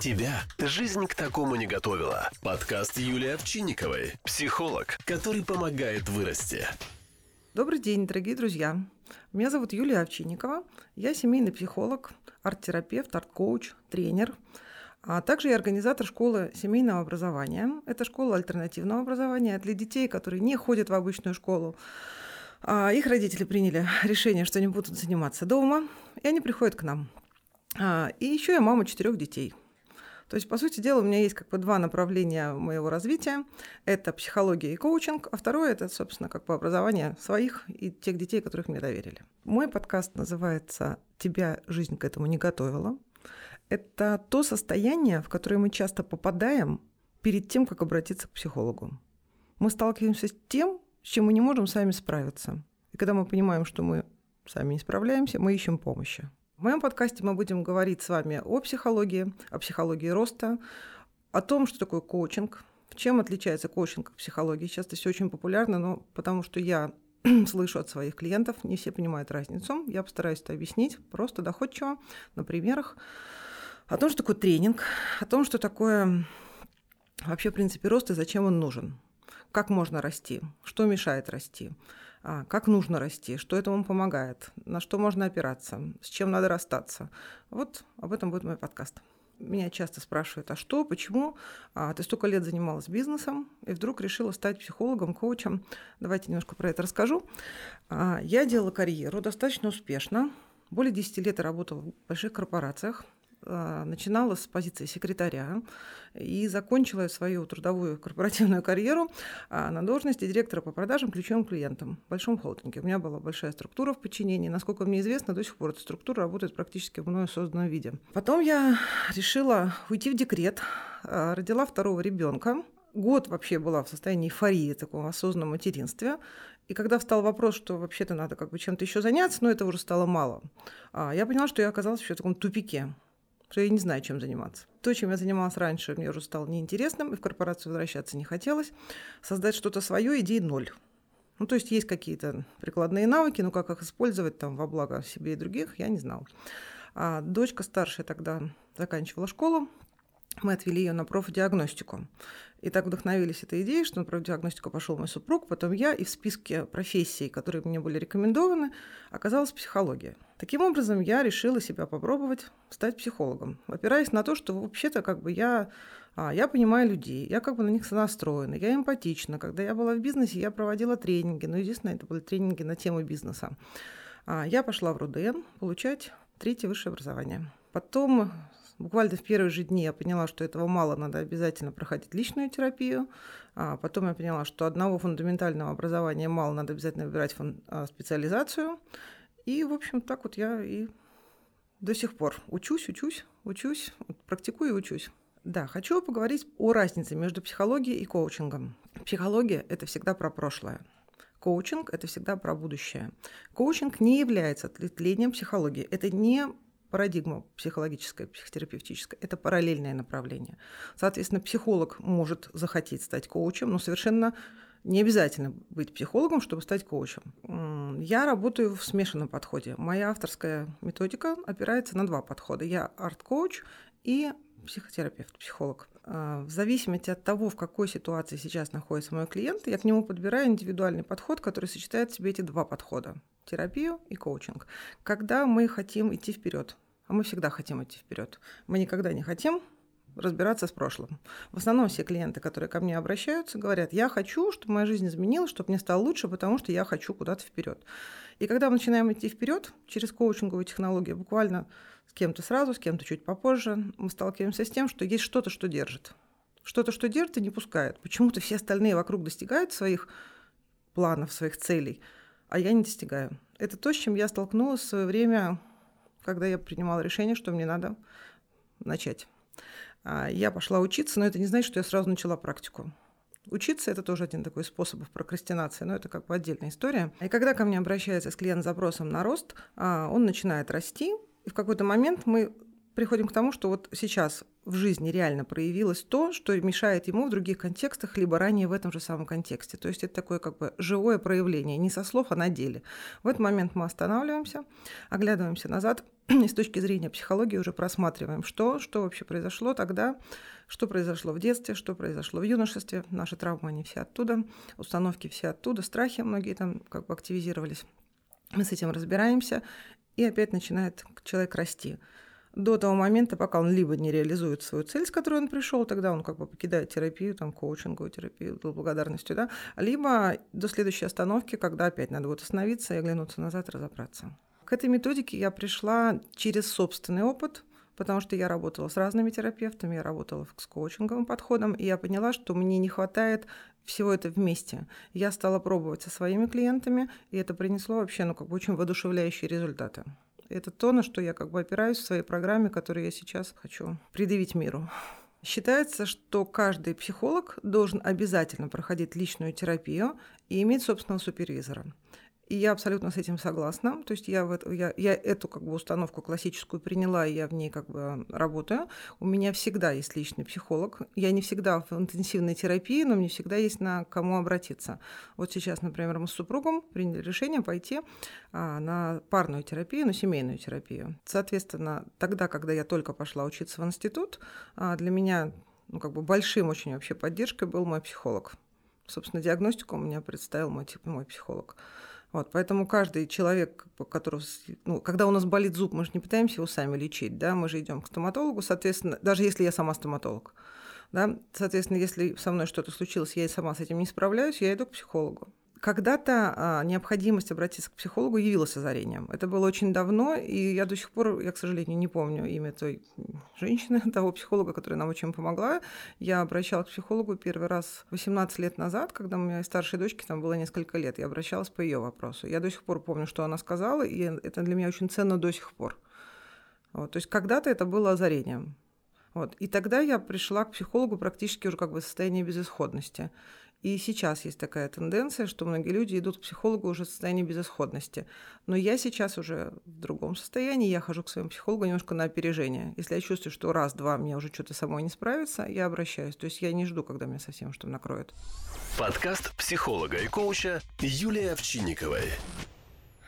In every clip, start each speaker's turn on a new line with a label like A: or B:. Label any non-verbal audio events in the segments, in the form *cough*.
A: Тебя жизнь к такому не готовила. Подкаст Юлии Овчинниковой, психолог, который помогает вырасти.
B: Добрый день, дорогие друзья. Меня зовут Юлия Овчинникова. Я семейный психолог, арт-терапевт, арт-коуч, тренер. А также я организатор школы семейного образования. Это школа альтернативного образования для детей, которые не ходят в обычную школу. А их родители приняли решение, что они будут заниматься дома, и они приходят к нам. А, и еще я мама четырех детей – то есть, по сути дела, у меня есть как бы два направления моего развития. Это психология и коучинг, а второе – это, собственно, как бы образование своих и тех детей, которых мне доверили. Мой подкаст называется «Тебя жизнь к этому не готовила». Это то состояние, в которое мы часто попадаем перед тем, как обратиться к психологу. Мы сталкиваемся с тем, с чем мы не можем сами справиться. И когда мы понимаем, что мы сами не справляемся, мы ищем помощи. В моем подкасте мы будем говорить с вами о психологии, о психологии роста, о том, что такое коучинг, чем отличается коучинг от психологии. Сейчас это все очень популярно, но потому что я *clears throat* слышу от своих клиентов, не все понимают разницу. Я постараюсь это объяснить просто доходчиво на примерах о том, что такое тренинг, о том, что такое вообще в принципе рост и зачем он нужен, как можно расти, что мешает расти, а, как нужно расти, что этому помогает, на что можно опираться, с чем надо расстаться. Вот об этом будет мой подкаст. Меня часто спрашивают, а что, почему а, ты столько лет занималась бизнесом и вдруг решила стать психологом, коучем. Давайте немножко про это расскажу. А, я делала карьеру достаточно успешно. Более 10 лет я работала в больших корпорациях, начинала с позиции секретаря и закончила свою трудовую *laughs* корпоративную карьеру а, на должности директора по продажам ключевым клиентам в большом холдинге. У меня была большая структура в подчинении. Насколько мне известно, до сих пор эта структура работает практически в мною созданном виде. Потом я решила уйти в декрет, а, родила второго ребенка. Год вообще была в состоянии эйфории, такого осознанного материнства. И когда встал вопрос, что вообще-то надо как бы чем-то еще заняться, но это уже стало мало, я поняла, что я оказалась еще в таком тупике что я не знаю, чем заниматься. То, чем я занималась раньше, мне уже стало неинтересным, и в корпорацию возвращаться не хотелось. Создать что-то свое идей ноль. Ну, то есть есть какие-то прикладные навыки, но как их использовать там во благо себе и других, я не знала. А дочка старшая тогда заканчивала школу, мы отвели ее на профдиагностику. И так вдохновились этой идеей, что на профдиагностику пошел мой супруг, потом я, и в списке профессий, которые мне были рекомендованы, оказалась психология. Таким образом, я решила себя попробовать стать психологом, опираясь на то, что вообще-то как бы я, а, я понимаю людей, я как бы на них настроена, я эмпатична. Когда я была в бизнесе, я проводила тренинги, но, единственное, это были тренинги на тему бизнеса. А, я пошла в РУДН получать третье высшее образование. Потом буквально в первые же дни я поняла, что этого мало, надо обязательно проходить личную терапию. А потом я поняла, что одного фундаментального образования мало, надо обязательно выбирать фон, а, специализацию. И, в общем, так вот я и до сих пор учусь, учусь, учусь, практикую и учусь. Да, хочу поговорить о разнице между психологией и коучингом. Психология – это всегда про прошлое. Коучинг – это всегда про будущее. Коучинг не является ответвлением психологии. Это не парадигма психологическая, психотерапевтическая, это параллельное направление. Соответственно, психолог может захотеть стать коучем, но совершенно не обязательно быть психологом, чтобы стать коучем. Я работаю в смешанном подходе. Моя авторская методика опирается на два подхода. Я арт-коуч и психотерапевт, психолог. А, в зависимости от того, в какой ситуации сейчас находится мой клиент, я к нему подбираю индивидуальный подход, который сочетает в себе эти два подхода – терапию и коучинг. Когда мы хотим идти вперед, а мы всегда хотим идти вперед, мы никогда не хотим разбираться с прошлым. В основном все клиенты, которые ко мне обращаются, говорят, я хочу, чтобы моя жизнь изменилась, чтобы мне стало лучше, потому что я хочу куда-то вперед. И когда мы начинаем идти вперед через коучинговую технологию, буквально с кем-то сразу, с кем-то чуть попозже, мы сталкиваемся с тем, что есть что-то, что держит. Что-то, что держит и не пускает. Почему-то все остальные вокруг достигают своих планов, своих целей, а я не достигаю. Это то, с чем я столкнулась в свое время, когда я принимала решение, что мне надо начать. А, я пошла учиться, но это не значит, что я сразу начала практику. Учиться – это тоже один такой способ прокрастинации, но это как бы отдельная история. И когда ко мне обращается с клиент с запросом на рост, а, он начинает расти, и в какой-то момент мы приходим к тому, что вот сейчас в жизни реально проявилось то, что мешает ему в других контекстах, либо ранее в этом же самом контексте. То есть это такое как бы живое проявление, не со слов, а на деле. В этот момент мы останавливаемся, оглядываемся назад *clears throat* и с точки зрения психологии уже просматриваем, что, что вообще произошло тогда, что произошло в детстве, что произошло в юношестве. Наши травмы, они все оттуда, установки все оттуда, страхи многие там как бы активизировались. Мы с этим разбираемся, и опять начинает человек расти до того момента, пока он либо не реализует свою цель, с которой он пришел, тогда он как бы покидает терапию, там, коучинговую терапию, благодарностью, да, либо до следующей остановки, когда опять надо будет остановиться и оглянуться назад, разобраться. К этой методике я пришла через собственный опыт, потому что я работала с разными терапевтами, я работала с коучинговым подходом, и я поняла, что мне не хватает всего это вместе. Я стала пробовать со своими клиентами, и это принесло вообще ну, как бы очень воодушевляющие результаты. Это то, на что я как бы опираюсь в своей программе, которую я сейчас хочу предъявить миру. Считается, что каждый психолог должен обязательно проходить личную терапию и иметь собственного супервизора. И я абсолютно с этим согласна. То есть я, в это, я, я эту как бы установку классическую приняла, и я в ней как бы работаю. У меня всегда есть личный психолог. Я не всегда в интенсивной терапии, но мне всегда есть на кому обратиться. Вот сейчас, например, мы с супругом приняли решение пойти а, на парную терапию, на семейную терапию. Соответственно, тогда, когда я только пошла учиться в институт, а, для меня ну, как бы большим очень вообще поддержкой был мой психолог. Собственно, диагностику у меня представил мой, мой психолог. Вот, поэтому каждый человек, который, ну, когда у нас болит зуб, мы же не пытаемся его сами лечить, да, мы же идем к стоматологу, соответственно, даже если я сама стоматолог, да, соответственно, если со мной что-то случилось, я и сама с этим не справляюсь, я иду к психологу. Когда-то а, необходимость обратиться к психологу явилась озарением. Это было очень давно, и я до сих пор, я, к сожалению, не помню имя той женщины, *laughs* того психолога, которая нам очень помогла. Я обращалась к психологу первый раз 18 лет назад, когда у меня старшей дочке там было несколько лет. Я обращалась по ее вопросу. Я до сих пор помню, что она сказала, и это для меня очень ценно до сих пор. Вот, то есть когда-то это было озарением. Вот. И тогда я пришла к психологу практически уже как бы в состоянии безысходности. И сейчас есть такая тенденция, что многие люди идут к психологу уже в состоянии безысходности. Но я сейчас уже в другом состоянии, я хожу к своему психологу немножко на опережение. Если я чувствую, что раз-два мне уже что-то самой не справится, я обращаюсь. То есть я не жду, когда меня совсем что накроет.
A: Подкаст психолога и коуча Юлии Овчинниковой.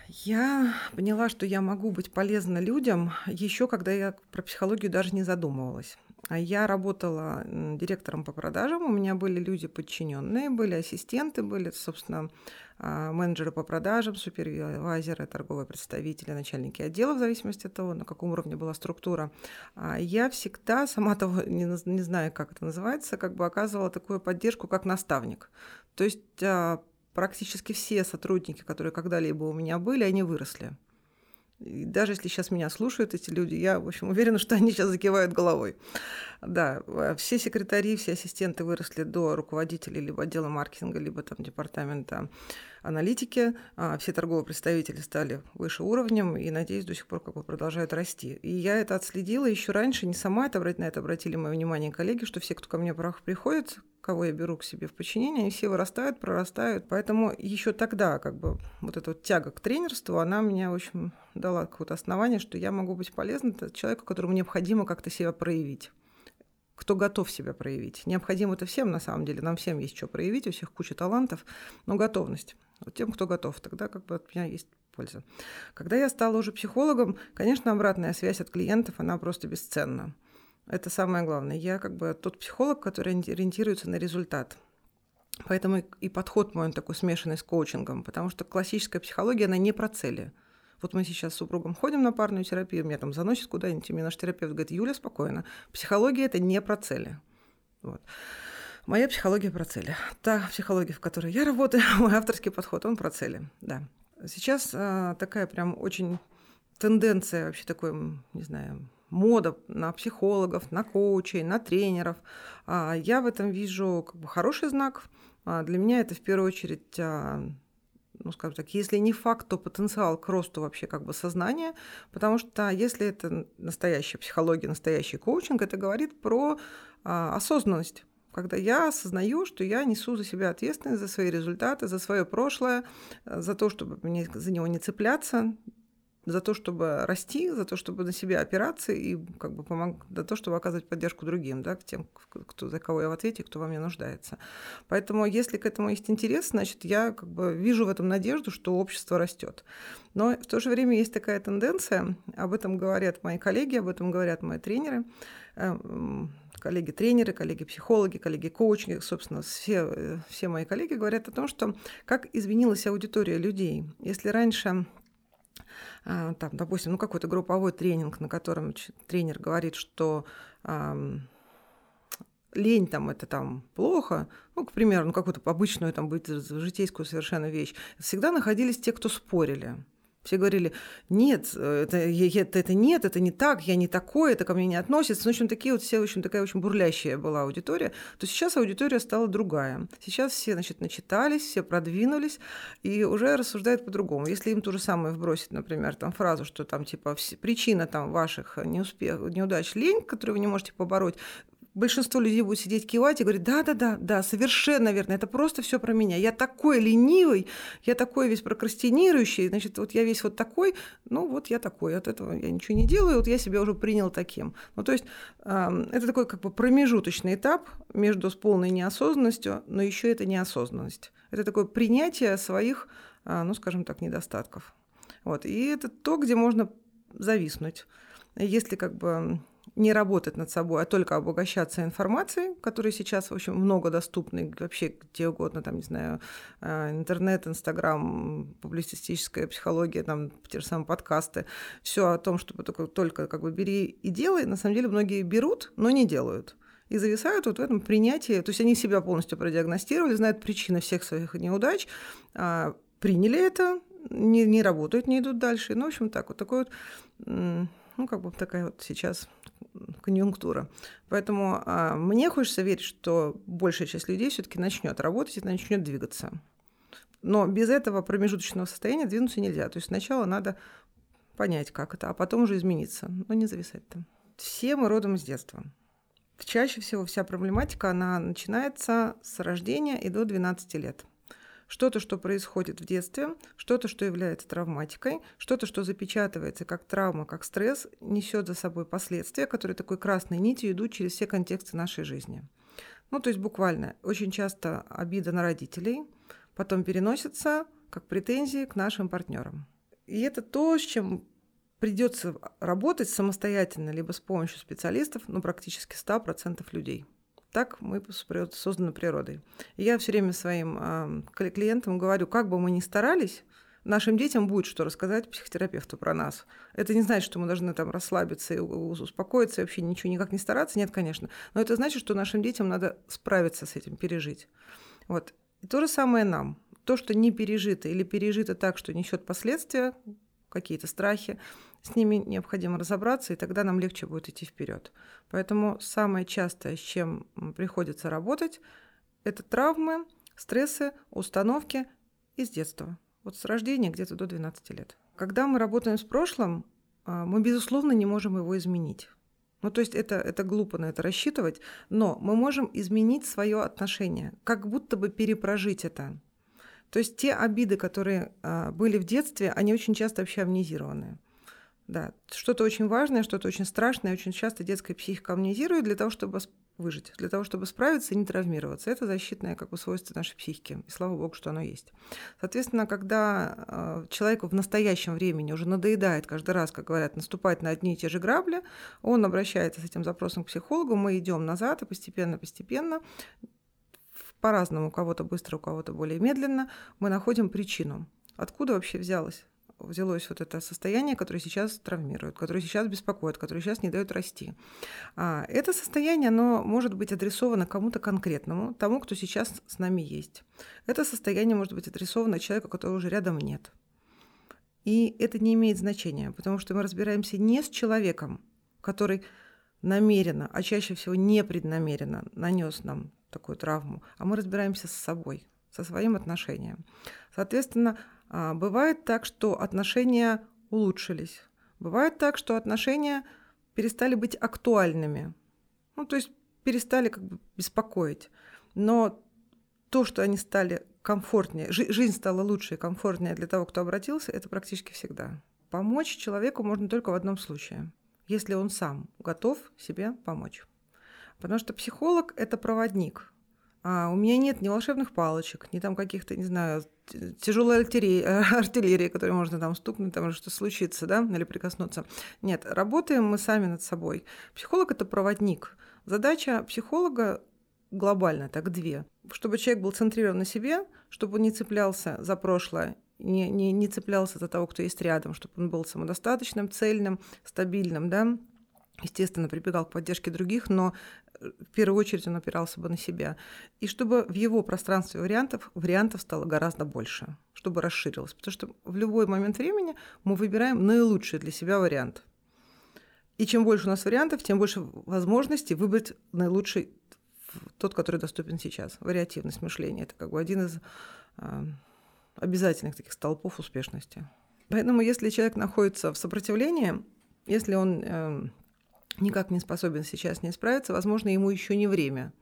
B: Я поняла, что я могу быть полезна людям еще когда я про психологию даже не задумывалась. А я работала директором по продажам, у меня были люди подчиненные, были ассистенты, были, собственно, а, менеджеры по продажам, супервайзеры, торговые представители, начальники отдела, в зависимости от того, на каком уровне была структура. А я всегда, сама того *laughs* не, не знаю, как это называется, как бы оказывала такую поддержку, как наставник. То есть практически все сотрудники, которые когда-либо у меня были, они выросли. И даже если сейчас меня слушают эти люди, я, в общем, уверена, что они сейчас закивают головой. Да, э, все секретари, все ассистенты выросли до руководителей либо отдела маркетинга, либо там департамента аналитики. А все торговые представители стали выше уровнем и, надеюсь, до сих пор как бы продолжают расти. И я это отследила еще раньше, не сама это, на это обратили мое внимание коллеги, что все, кто ко мне приходит, кого я беру к себе в подчинение, они все вырастают, прорастают. Поэтому еще тогда как бы вот эта вот тяга к тренерству, она меня, общем, дала какое-то основание, что я могу быть полезна человеку, которому необходимо как-то себя проявить кто готов себя проявить. Необходимо это всем, на самом деле, нам всем есть что проявить, у всех куча талантов, но готовность. Вот тем, кто готов, тогда как бы от меня есть польза. Когда я стала уже психологом, конечно, обратная связь от клиентов, она просто бесценна. Это самое главное. Я как бы тот психолог, который ориентируется на результат. Поэтому и подход мой он такой смешанный с коучингом, потому что классическая психология, она не про цели. Вот мы сейчас с супругом ходим на парную терапию, меня там заносит куда-нибудь, и мне наш терапевт говорит, Юля, спокойно, психология – это не про цели. Вот. Моя психология про цели. Та психология, в которой я работаю, *laughs* мой авторский подход, он про цели, да. Сейчас а, такая прям очень тенденция вообще такой, не знаю, мода на психологов, на коучей, на тренеров. А, я в этом вижу как бы хороший знак. А, для меня это в первую очередь а, ну, скажем так, если не факт, то потенциал к росту вообще как бы сознания, потому что если это настоящая психология, настоящий коучинг, это говорит про а, осознанность когда я осознаю, что я несу за себя ответственность за свои результаты, за свое прошлое, за то, чтобы мне за него не цепляться, за то, чтобы расти, за то, чтобы на себя опираться и как бы помог, за то, чтобы оказывать поддержку другим, да, тем, кто, за кого я в ответе, кто во мне нуждается. Поэтому, если к этому есть интерес, значит, я как бы вижу в этом надежду, что общество растет. Но в то же время есть такая тенденция, об этом говорят мои коллеги, об этом говорят мои тренеры, э, коллеги-тренеры, коллеги-психологи, коллеги-коучинги, собственно, все, э, все мои коллеги говорят о том, что как изменилась аудитория людей. Если раньше а, там, допустим, ну, какой-то групповой тренинг, на котором тренер говорит, что лень там это там плохо, ну, к примеру, ну, какую-то обычную там быть житейскую совершенно вещь, всегда находились те, кто спорили. Все говорили, нет, это, это, это нет, это не так, я не такой, это ко мне не относится. Ну, в общем, такие вот все, в общем, такая очень бурлящая была аудитория. То сейчас аудитория стала другая. Сейчас все, значит, начитались, все продвинулись и уже рассуждают по-другому. Если им то же самое вбросить, например, там фразу, что там типа причина там ваших неуспех, неудач лень, которую вы не можете побороть, большинство людей будет сидеть кивать и говорить, да, да, совершенно верно, это просто все про меня. Я такой ленивый, я такой весь прокрастинирующий, значит, вот я весь вот такой, ну вот я такой, от этого я ничего не делаю, вот я себя уже принял таким. Ну то есть это такой как бы промежуточный этап между с полной неосознанностью, но еще это неосознанность. Это такое принятие своих, э, ну скажем так, недостатков. Вот. И это то, где можно зависнуть. Если как бы не работать над собой, а только обогащаться информацией, которая сейчас, в общем, много доступны вообще где угодно, там, не знаю, э, интернет, инстаграм, публицистическая психология, там, те же самые подкасты, все о том, чтобы только, только как бы бери и делай, на самом деле многие берут, но не делают и зависают вот в этом принятии. То есть они себя полностью продиагностировали, знают причины всех своих неудач, а, приняли это, не, не работают, не идут дальше. Ну, в общем, так вот такой вот, ну, как бы такая вот сейчас конъюнктура. Поэтому а, мне хочется верить, что большая часть людей все-таки начнет работать и начнет двигаться. Но без этого промежуточного состояния двинуться нельзя. То есть сначала надо понять, как это, а потом уже измениться, но не зависать там. Все мы родом из детства. Чаще всего вся проблематика, она начинается с рождения и до 12 лет что-то, что происходит в детстве, что-то, что является травматикой, что-то, что запечатывается как травма, как стресс, несет за собой последствия, которые такой красной нитью идут через все контексты нашей жизни. Ну, то есть буквально очень часто обида на родителей потом переносится как претензии к нашим партнерам. И это то, с чем придется работать самостоятельно, либо с помощью специалистов, ну, практически 100% людей. Так мы созданы природой. И я все время своим клиентам говорю, как бы мы ни старались, нашим детям будет что рассказать психотерапевту про нас. Это не значит, что мы должны там расслабиться и успокоиться, и вообще ничего никак не стараться. Нет, конечно. Но это значит, что нашим детям надо справиться с этим, пережить. Вот. И то же самое нам. То, что не пережито или пережито так, что несет последствия, какие-то страхи, с ними необходимо разобраться, и тогда нам легче будет идти вперед. Поэтому самое частое, с чем приходится работать, это травмы, стрессы, установки из детства. Вот с рождения где-то до 12 лет. Когда мы работаем с прошлым, а, мы, безусловно, не можем его изменить. Ну, то есть это, это глупо на это рассчитывать, но мы можем изменить свое отношение, как будто бы перепрожить это. То есть те обиды, которые а, были в детстве, они очень часто вообще амнезированы. Да, что-то очень важное, что-то очень страшное, очень часто детская психика амнезирует для того, чтобы выжить, для того, чтобы справиться и не травмироваться. Это защитное как бы свойство нашей психики, и слава богу, что оно есть. Соответственно, когда э, человеку в настоящем времени уже надоедает каждый раз, как говорят, наступать на одни и те же грабли, он обращается с этим запросом к психологу, мы идем назад и постепенно-постепенно по-разному, у кого-то быстро, у кого-то более медленно, мы находим причину. Откуда вообще взялось взялось вот это состояние, которое сейчас травмирует, которое сейчас беспокоит, которое сейчас не дает расти. А это состояние, оно может быть адресовано кому-то конкретному, тому, кто сейчас с нами есть. Это состояние может быть адресовано человеку, которого уже рядом нет. И это не имеет значения, потому что мы разбираемся не с человеком, который намеренно, а чаще всего непреднамеренно нанес нам такую травму, а мы разбираемся с собой, со своим отношением. Соответственно, бывает так, что отношения улучшились. Бывает так, что отношения перестали быть актуальными. Ну, то есть перестали как бы беспокоить. Но то, что они стали комфортнее, жизнь стала лучше и комфортнее для того, кто обратился, это практически всегда. помочь человеку можно только в одном случае, если он сам готов себе помочь. Потому что психолог – это проводник. А у меня нет ни волшебных палочек, ни там каких-то, не знаю, тяжелой артиллерии, *laughs* артиллерии, которой можно там стукнуть, там что случится, да, или прикоснуться. Нет, работаем мы сами над собой. Психолог – это проводник. Задача психолога глобально, так две. Чтобы человек был центрирован на себе, чтобы он не цеплялся за прошлое, не, не, не цеплялся за того, кто есть рядом, чтобы он был самодостаточным, цельным, стабильным, да, естественно, прибегал к поддержке других, но в первую очередь он опирался бы на себя. И чтобы в его пространстве вариантов, вариантов стало гораздо больше, чтобы расширилось. Потому что в любой момент времени мы выбираем наилучший для себя вариант. И чем больше у нас вариантов, тем больше возможностей выбрать наилучший тот, который доступен сейчас. Вариативность мышления – это как бы один из э, обязательных таких столпов успешности. Поэтому если человек находится в сопротивлении, если он э, никак не способен сейчас не справиться, возможно, ему еще не время.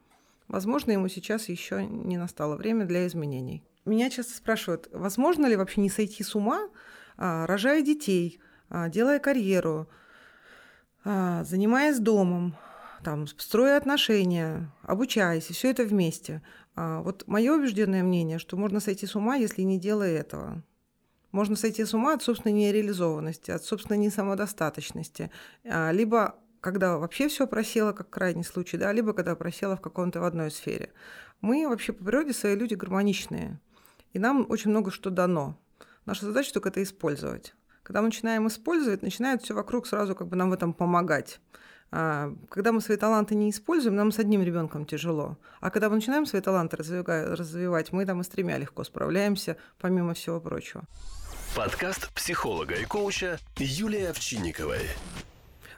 B: Возможно, ему сейчас еще не настало время для изменений. Меня часто спрашивают, возможно ли вообще не сойти с ума, а, рожая детей, а, делая карьеру, а, занимаясь домом, там, строя отношения, обучаясь, и все это вместе. Вот мое убежденное мнение, что можно сойти с ума, если не делая этого. Можно сойти с ума от собственной нереализованности, от собственной несамодостаточности, либо когда вообще все просело, как крайний случай, да, либо когда просело в каком-то в одной сфере. Мы вообще по природе свои люди гармоничные, и нам очень много что дано. Наша задача только это использовать. Когда мы начинаем использовать, начинает все вокруг сразу как бы нам в этом помогать. А, когда мы свои таланты не используем, нам с одним ребенком тяжело. А когда мы начинаем свои таланты развивать, мы там и с тремя легко справляемся, помимо всего прочего.
A: Подкаст психолога и коуча Юлии Овчинниковой.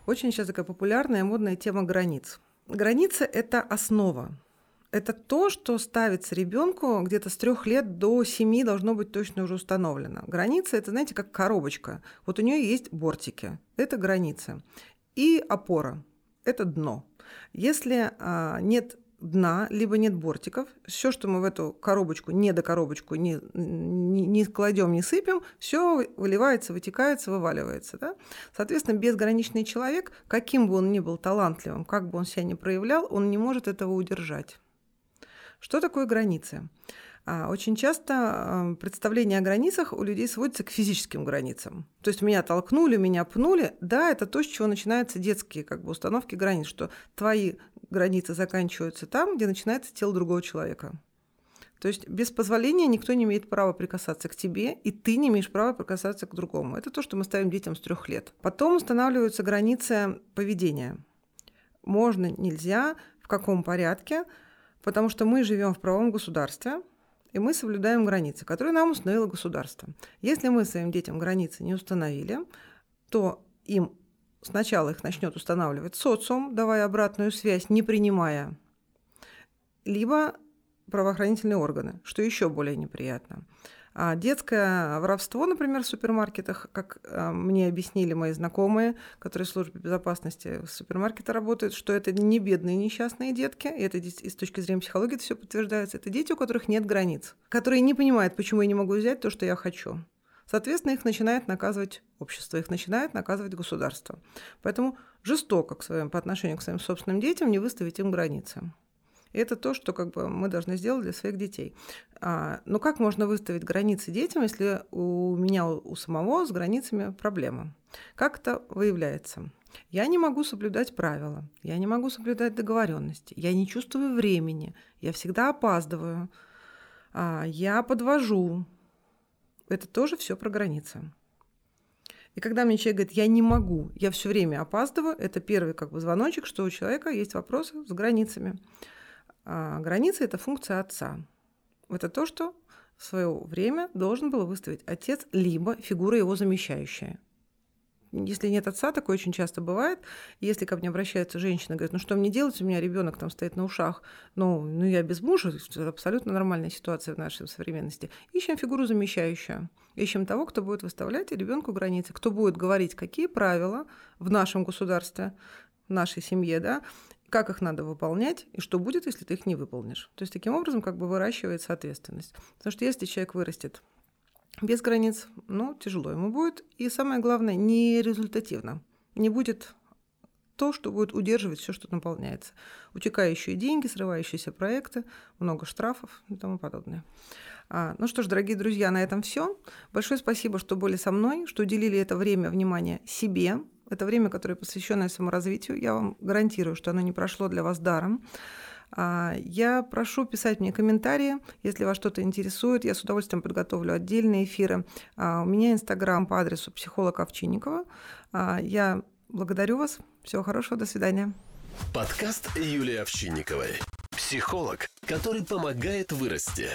B: Очень сейчас такая популярная модная тема границ. Граница – это основа. Это то, что ставится ребенку где-то с трех лет до семи должно быть точно уже установлено. Граница – это, знаете, как коробочка. Вот у нее есть бортики. Это граница. И опора – это дно. Если а, нет дна, либо нет бортиков. Все, что мы в эту коробочку, не до коробочку не, не, не кладем, не сыпем, все выливается, вытекается, вываливается. Да? Соответственно, безграничный человек, каким бы он ни был талантливым, как бы он себя ни проявлял, он не может этого удержать. Что такое границы? А, очень часто представление о границах у людей сводится к физическим границам. То есть меня толкнули, меня пнули. Да, это то, с чего начинаются детские как бы, установки границ, что твои границы заканчиваются там, где начинается тело другого человека. То есть без позволения никто не имеет права прикасаться к тебе, и ты не имеешь права прикасаться к другому. Это то, что мы ставим детям с трех лет. Потом устанавливаются границы поведения. Можно, нельзя, в каком порядке, потому что мы живем в правом государстве, и мы соблюдаем границы, которые нам установило государство. Если мы своим детям границы не установили, то им сначала их начнет устанавливать социум, давая обратную связь, не принимая, либо правоохранительные органы, что еще более неприятно. А детское воровство, например, в супермаркетах, как а, мне объяснили мои знакомые, которые в службе безопасности супермаркета работают, что это не бедные несчастные детки, и это и с точки зрения психологии это все подтверждается. Это дети, у которых нет границ, которые не понимают, почему я не могу взять то, что я хочу. Соответственно, их начинает наказывать общество, их начинает наказывать государство. Поэтому жестоко к своим, по отношению к своим собственным детям не выставить им границы. И это то, что как бы, мы должны сделать для своих детей. А, но как можно выставить границы детям, если у меня у самого с границами проблема? Как это выявляется? Я не могу соблюдать правила, я не могу соблюдать договоренности, я не чувствую времени, я всегда опаздываю, а, я подвожу. Это тоже все про границы. И когда мне человек говорит, я не могу, я все время опаздываю, это первый как бы звоночек, что у человека есть вопросы с границами. А границы – это функция отца. Это то, что в свое время должен был выставить отец, либо фигура его замещающая. Если нет отца, такое очень часто бывает. Если ко мне обращается женщина, говорит, ну что мне делать, у меня ребенок там стоит на ушах, ну, ну я без мужа, это абсолютно нормальная ситуация в нашей современности. Ищем фигуру замещающую. Ищем того, кто будет выставлять ребенку границы, кто будет говорить, какие правила в нашем государстве, в нашей семье, да, как их надо выполнять и что будет, если ты их не выполнишь. То есть таким образом как бы выращивается ответственность. Потому что если человек вырастет без границ, ну, тяжело ему будет. И самое главное, не результативно. Не будет то, что будет удерживать все, что наполняется. Утекающие деньги, срывающиеся проекты, много штрафов и тому подобное. А, ну что ж, дорогие друзья, на этом все. Большое спасибо, что были со мной, что уделили это время внимания себе. Это время, которое посвященное саморазвитию. Я вам гарантирую, что оно не прошло для вас даром. А, я прошу писать мне комментарии, если вас что-то интересует. Я с удовольствием подготовлю отдельные эфиры. А, у меня инстаграм по адресу психолог Овчинникова. А, я благодарю вас. Всего хорошего. До свидания.
A: Подкаст Юлии Овчинниковой. Психолог, который помогает вырасти.